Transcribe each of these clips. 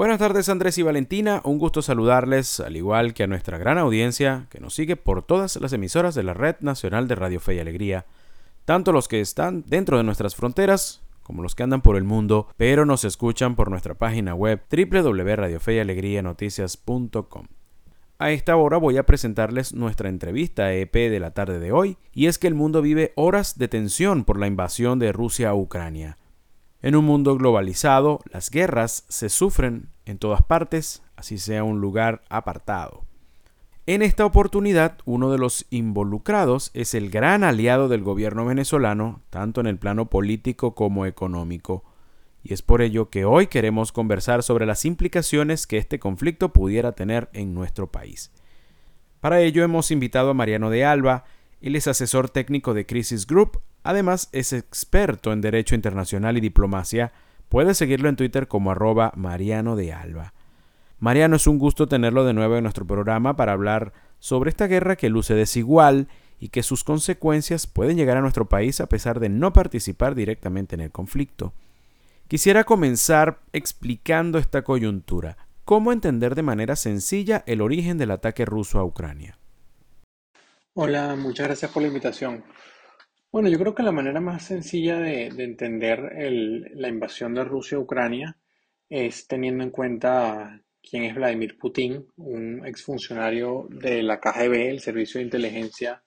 Buenas tardes Andrés y Valentina, un gusto saludarles, al igual que a nuestra gran audiencia que nos sigue por todas las emisoras de la Red Nacional de Radio Fe y Alegría, tanto los que están dentro de nuestras fronteras como los que andan por el mundo, pero nos escuchan por nuestra página web www.radiofeyalegrianoticias.com. A esta hora voy a presentarles nuestra entrevista EP de la tarde de hoy, y es que el mundo vive horas de tensión por la invasión de Rusia a Ucrania. En un mundo globalizado, las guerras se sufren en todas partes, así sea un lugar apartado. En esta oportunidad, uno de los involucrados es el gran aliado del gobierno venezolano, tanto en el plano político como económico, y es por ello que hoy queremos conversar sobre las implicaciones que este conflicto pudiera tener en nuestro país. Para ello hemos invitado a Mariano de Alba, él es asesor técnico de Crisis Group, Además, es experto en Derecho Internacional y Diplomacia. Puedes seguirlo en Twitter como arroba Mariano de Alba. Mariano, es un gusto tenerlo de nuevo en nuestro programa para hablar sobre esta guerra que luce desigual y que sus consecuencias pueden llegar a nuestro país a pesar de no participar directamente en el conflicto. Quisiera comenzar explicando esta coyuntura. ¿Cómo entender de manera sencilla el origen del ataque ruso a Ucrania? Hola, muchas gracias por la invitación. Bueno, yo creo que la manera más sencilla de, entender la invasión de Rusia a Ucrania es teniendo en cuenta quién es Vladimir Putin, un exfuncionario de la KGB, el Servicio de Inteligencia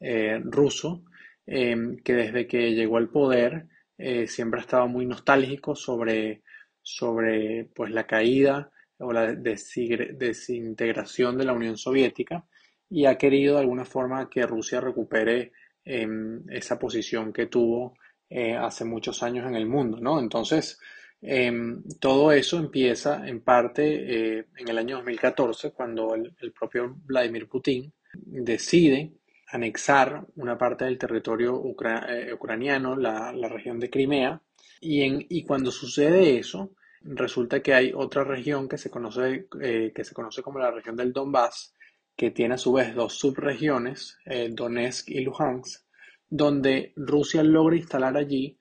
eh, ruso, em, que desde que llegó al poder eh, siempre ha estado muy nostálgico sobre, sobre pues, la caída o la desintegración de la Unión Soviética y ha querido de alguna forma que Rusia recupere esa posición que tuvo eh, hace muchos años en el mundo, ¿no? Entonces, em, todo eso empieza en parte eh, en el año 2014, cuando el, propio Vladimir Putin decide anexar una parte del territorio eh, ucraniano, la, región de Crimea, y, en, y cuando sucede eso, resulta que hay otra región que se conoce, que se conoce como la región del Donbass, que tiene a su vez dos subregiones, eh, Donetsk y Luhansk, donde Rusia logra instalar allí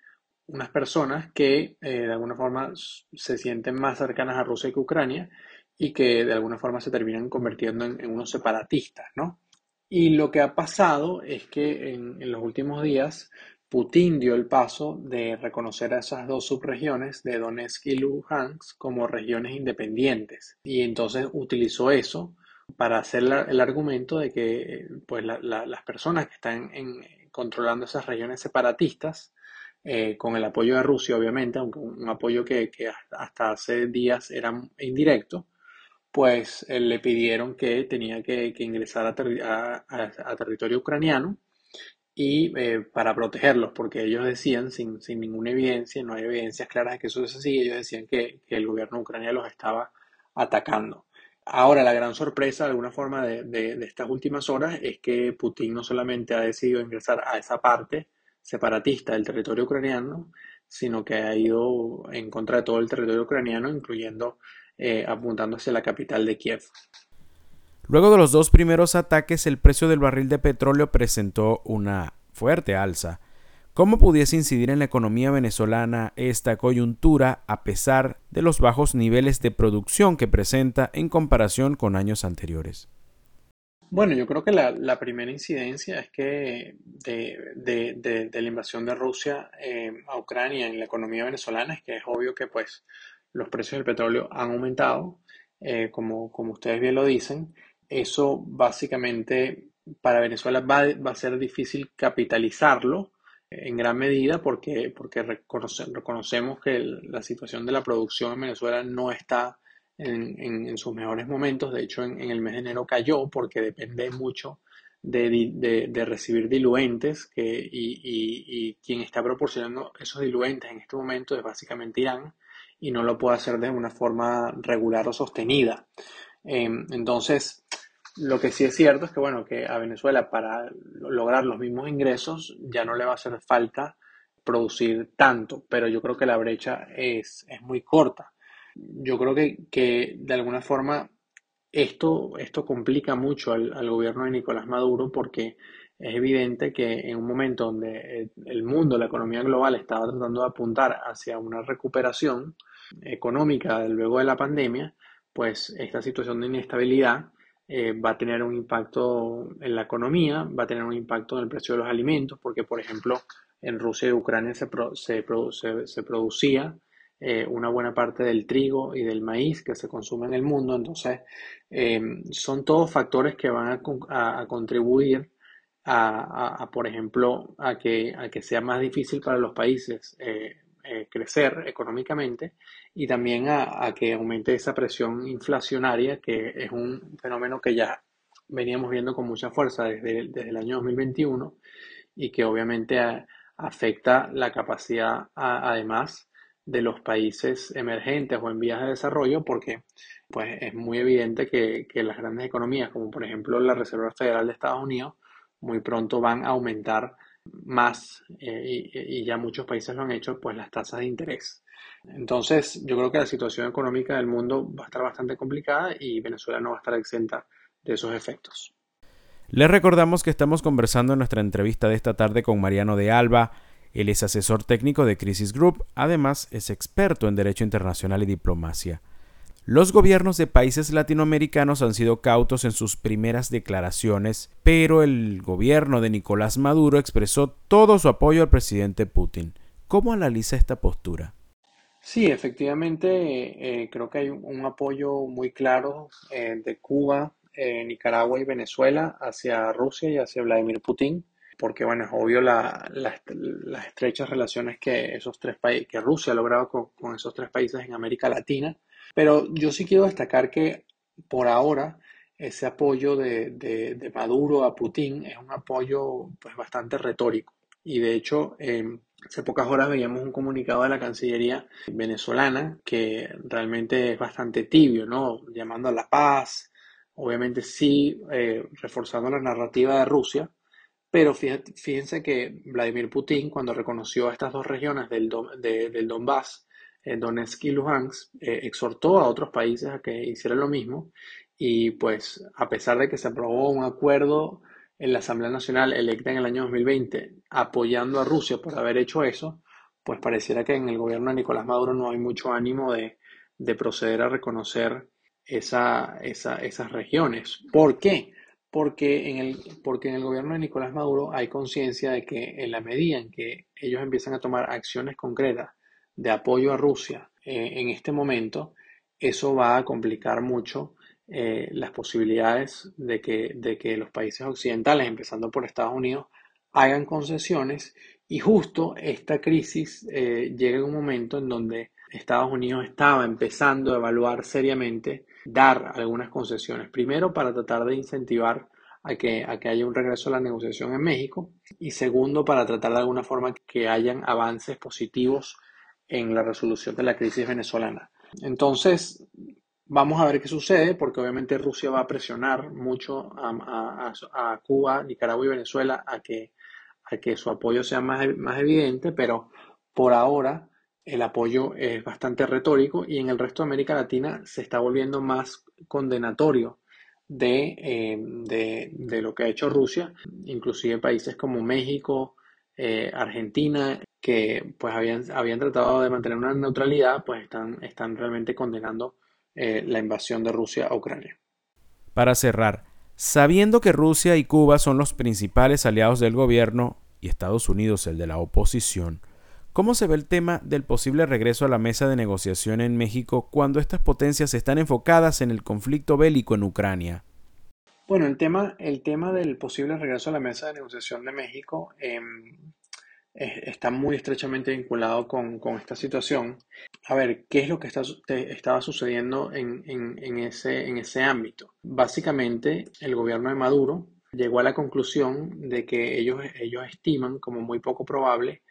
unas personas que eh, de alguna forma se sienten más cercanas a Rusia que Ucrania y que de alguna forma se terminan convirtiendo en, unos separatistas, ¿no? Y lo que ha pasado es que en, en, los últimos días Putin dio el paso de reconocer a esas dos subregiones de Donetsk y Luhansk como regiones independientes y entonces utilizó eso para hacer el argumento de que pues, las personas que están controlando esas regiones separatistas, eh, con el apoyo de Rusia, obviamente, aunque un, apoyo que, hasta hace días era indirecto, pues eh, le pidieron que tenía que, ingresar a, territorio ucraniano y eh, para protegerlos, porque ellos decían, sin, ninguna evidencia, no hay evidencias claras de que eso es así, ellos decían que, que el gobierno ucraniano los estaba atacando. Ahora, la gran sorpresa de alguna forma de, estas últimas horas es que Putin no solamente ha decidido ingresar a esa parte separatista del territorio ucraniano, sino que ha ido en contra de todo el territorio ucraniano, incluyendo eh, apuntando hacia la capital de Kiev. Luego de los dos primeros ataques, el precio del barril de petróleo presentó una fuerte alza ¿Cómo pudiese incidir en la economía venezolana esta coyuntura a pesar de los bajos niveles de producción que presenta en comparación con años anteriores? Bueno, yo creo que la, primera incidencia es que de, la invasión de Rusia eh, a Ucrania en la economía venezolana es que es obvio que pues los precios del petróleo han aumentado, eh, como, como ustedes bien lo dicen. Eso básicamente para Venezuela va, va a ser difícil capitalizarlo en gran medida porque, porque reconocemos que la situación de la producción en Venezuela no está en, sus mejores momentos. De hecho, en, el mes de enero cayó porque depende mucho de, recibir diluentes que, y, quien está proporcionando esos diluentes en este momento es básicamente Irán y no lo puede hacer de una forma regular o sostenida. Em, entonces, lo que sí es cierto es que, bueno, que a Venezuela para lograr los mismos ingresos ya no le va a hacer falta producir tanto, pero yo creo que la brecha es, muy corta. Yo creo que, de alguna forma esto, esto complica mucho al, gobierno de Nicolás Maduro porque es evidente que en un momento donde el mundo, la economía global estaba tratando de apuntar hacia una recuperación, económica luego de la pandemia, pues esta situación de inestabilidad eh, va a tener un impacto en la economía, va a tener un impacto en el precio de los alimentos, porque por ejemplo en Rusia y Ucrania se, se, se, producía eh, una buena parte del trigo y del maíz que se consume en el mundo, entonces eh, son todos factores que van a, contribuir a, por ejemplo, a que, a que sea más difícil para los países crecer económicamente y también a, que aumente esa presión inflacionaria, que es un fenómeno que ya veníamos viendo con mucha fuerza desde, desde el año 2021 y que obviamente afecta la capacidad además de los países emergentes o en vías de desarrollo porque pues es muy evidente que, que las grandes economías como por ejemplo la Reserva Federal de Estados Unidos muy pronto van a aumentar más eh, y, y, ya muchos países lo han hecho pues las tasas de interés entonces, yo creo que la situación económica del mundo va a estar bastante complicada y Venezuela no va a estar exenta de esos efectos. Les recordamos que estamos conversando en nuestra entrevista de esta tarde con Mariano de Alba. Él es asesor técnico de Crisis Group, además es experto en Derecho Internacional y Diplomacia. Los gobiernos de países latinoamericanos han sido cautos en sus primeras declaraciones, pero el gobierno de Nicolás Maduro expresó todo su apoyo al presidente Putin. ¿Cómo analiza esta postura? Sí, efectivamente, eh, creo que hay un, apoyo muy claro eh, de Cuba, eh, Nicaragua y Venezuela hacia Rusia y hacia Vladimir Putin, porque bueno, es obvio las estrechas relaciones que esos tres países, que Rusia ha logrado con, esos tres países en América Latina. Pero yo sí quiero destacar que por ahora ese apoyo de, Maduro a Putin es un apoyo pues bastante retórico. Y de hecho, em, hace pocas horas veíamos un comunicado de la Cancillería venezolana que realmente es bastante tibio, ¿no? Llamando a la paz, obviamente sí eh, reforzando la narrativa de Rusia, pero fíjense que Vladimir Putin, cuando reconoció a estas dos regiones del, del Donbass, eh, Donetsk y Luhansk, eh, exhortó a otros países a que hicieran lo mismo y pues a pesar de que se aprobó un acuerdo en la Asamblea Nacional electa en el año 2020 apoyando a Rusia por haber hecho eso, pues pareciera que en el gobierno de Nicolás Maduro no hay mucho ánimo de, proceder a reconocer esa, esas regiones. ¿Por qué? Porque en, el, porque en el gobierno de Nicolás Maduro hay conciencia de que en la medida en que ellos empiezan a tomar acciones concretas de apoyo a Rusia eh, en este momento, eso va a complicar mucho eh, las posibilidades de que, de que los países occidentales, empezando por Estados Unidos, hagan concesiones y justo esta crisis eh, llega en un momento en donde Estados Unidos estaba empezando a evaluar seriamente dar algunas concesiones. Primero, para tratar de incentivar a que, a que haya un regreso a la negociación en México y segundo, para tratar de alguna forma que hayan avances positivos en la resolución de la crisis venezolana. Entonces, Vamos a ver qué sucede, porque obviamente Rusia va a presionar mucho a, Cuba, Nicaragua y Venezuela a que, a que su apoyo sea más, más evidente, pero por ahora el apoyo es bastante retórico y en el resto de América Latina se está volviendo más condenatorio de, eh, de, lo que ha hecho Rusia, inclusive países como México, eh, Argentina, que pues habían, habían tratado de mantener una neutralidad, pues están, están realmente condenando eh, la invasión de Rusia a Ucrania. Para cerrar, sabiendo que Rusia y Cuba son los principales aliados del gobierno y Estados Unidos el de la oposición, ¿cómo se ve el tema del posible regreso a la mesa de negociación en México cuando estas potencias están enfocadas en el conflicto bélico en Ucrania? Bueno, el tema, el tema del posible regreso a la mesa de negociación de México em, está muy estrechamente vinculado con, esta situación. A ver, ¿qué es lo que está, estaba sucediendo en, ese, en ese ámbito? Básicamente, el gobierno de Maduro llegó a la conclusión de que ellos, ellos estiman como muy poco probable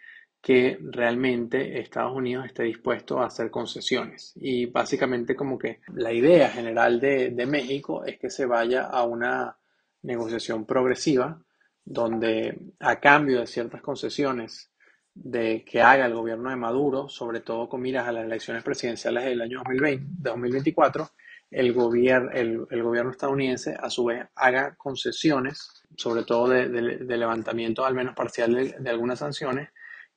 que realmente Estados Unidos esté dispuesto a hacer concesiones. Y básicamente como que la idea general de, de México es que se vaya a una negociación progresiva donde a cambio de ciertas concesiones de que haga el gobierno de Maduro, sobre todo con miras a las elecciones presidenciales del año 2020, 2024, el, el, gobierno estadounidense a su vez haga concesiones, sobre todo de, levantamiento al menos parcial de, algunas sanciones,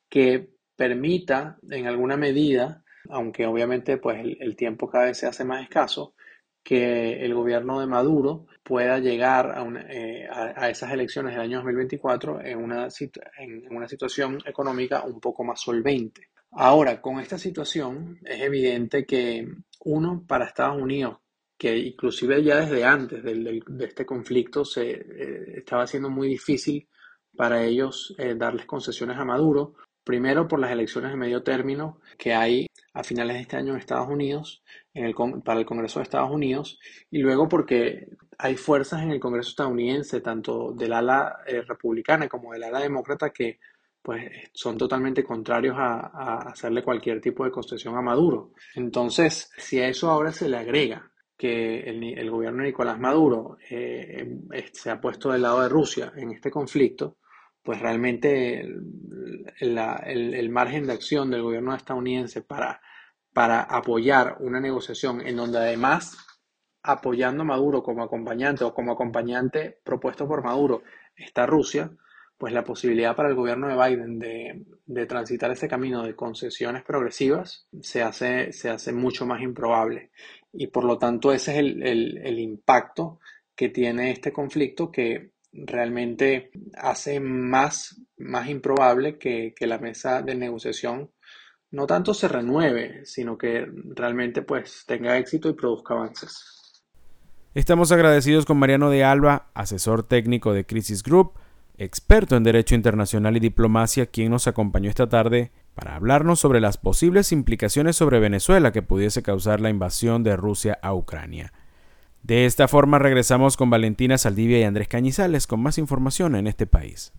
que permita en alguna medida aunque obviamente pues el, tiempo cada vez se hace más escaso, que el gobierno de Maduro pueda llegar a, eh, esas elecciones del año 2024 en una, en una situación económica un poco más solvente. Ahora, con esta situación es evidente que uno, para Estados Unidos, que inclusive ya desde antes de este conflicto se eh, estaba haciendo muy difícil para ellos eh, darles concesiones a Maduro, primero por las elecciones de medio término que hay a finales de este año en Estados Unidos, en el, para el Congreso de Estados Unidos, y luego porque hay fuerzas en el Congreso estadounidense, tanto del ala eh, republicana como del ala demócrata, que pues son totalmente contrarios a, hacerle cualquier tipo de concesión a Maduro. Entonces, si a eso ahora se le agrega que el, gobierno de Nicolás Maduro eh, se ha puesto del lado de Rusia en este conflicto, pues realmente el, margen de acción del gobierno estadounidense para, para apoyar una negociación en donde además apoyando a Maduro como acompañante o como acompañante propuesto por Maduro está Rusia, pues la posibilidad para el gobierno de Biden de, transitar ese camino de concesiones progresivas se hace, se hace mucho más improbable. Y por lo tanto ese es el, impacto que tiene este conflicto que realmente hace más, más improbable que, que, la mesa de negociación no tanto se renueve, sino que realmente pues tenga éxito y produzca avances. Estamos agradecidos con Mariano de Alba, asesor técnico de Crisis Group, experto en Derecho Internacional y Diplomacia, quien nos acompañó esta tarde para hablarnos sobre las posibles implicaciones sobre Venezuela que pudiese causar la invasión de Rusia a Ucrania. De esta forma regresamos con Valentina Saldivia y Andrés Cañizales con más información en este país.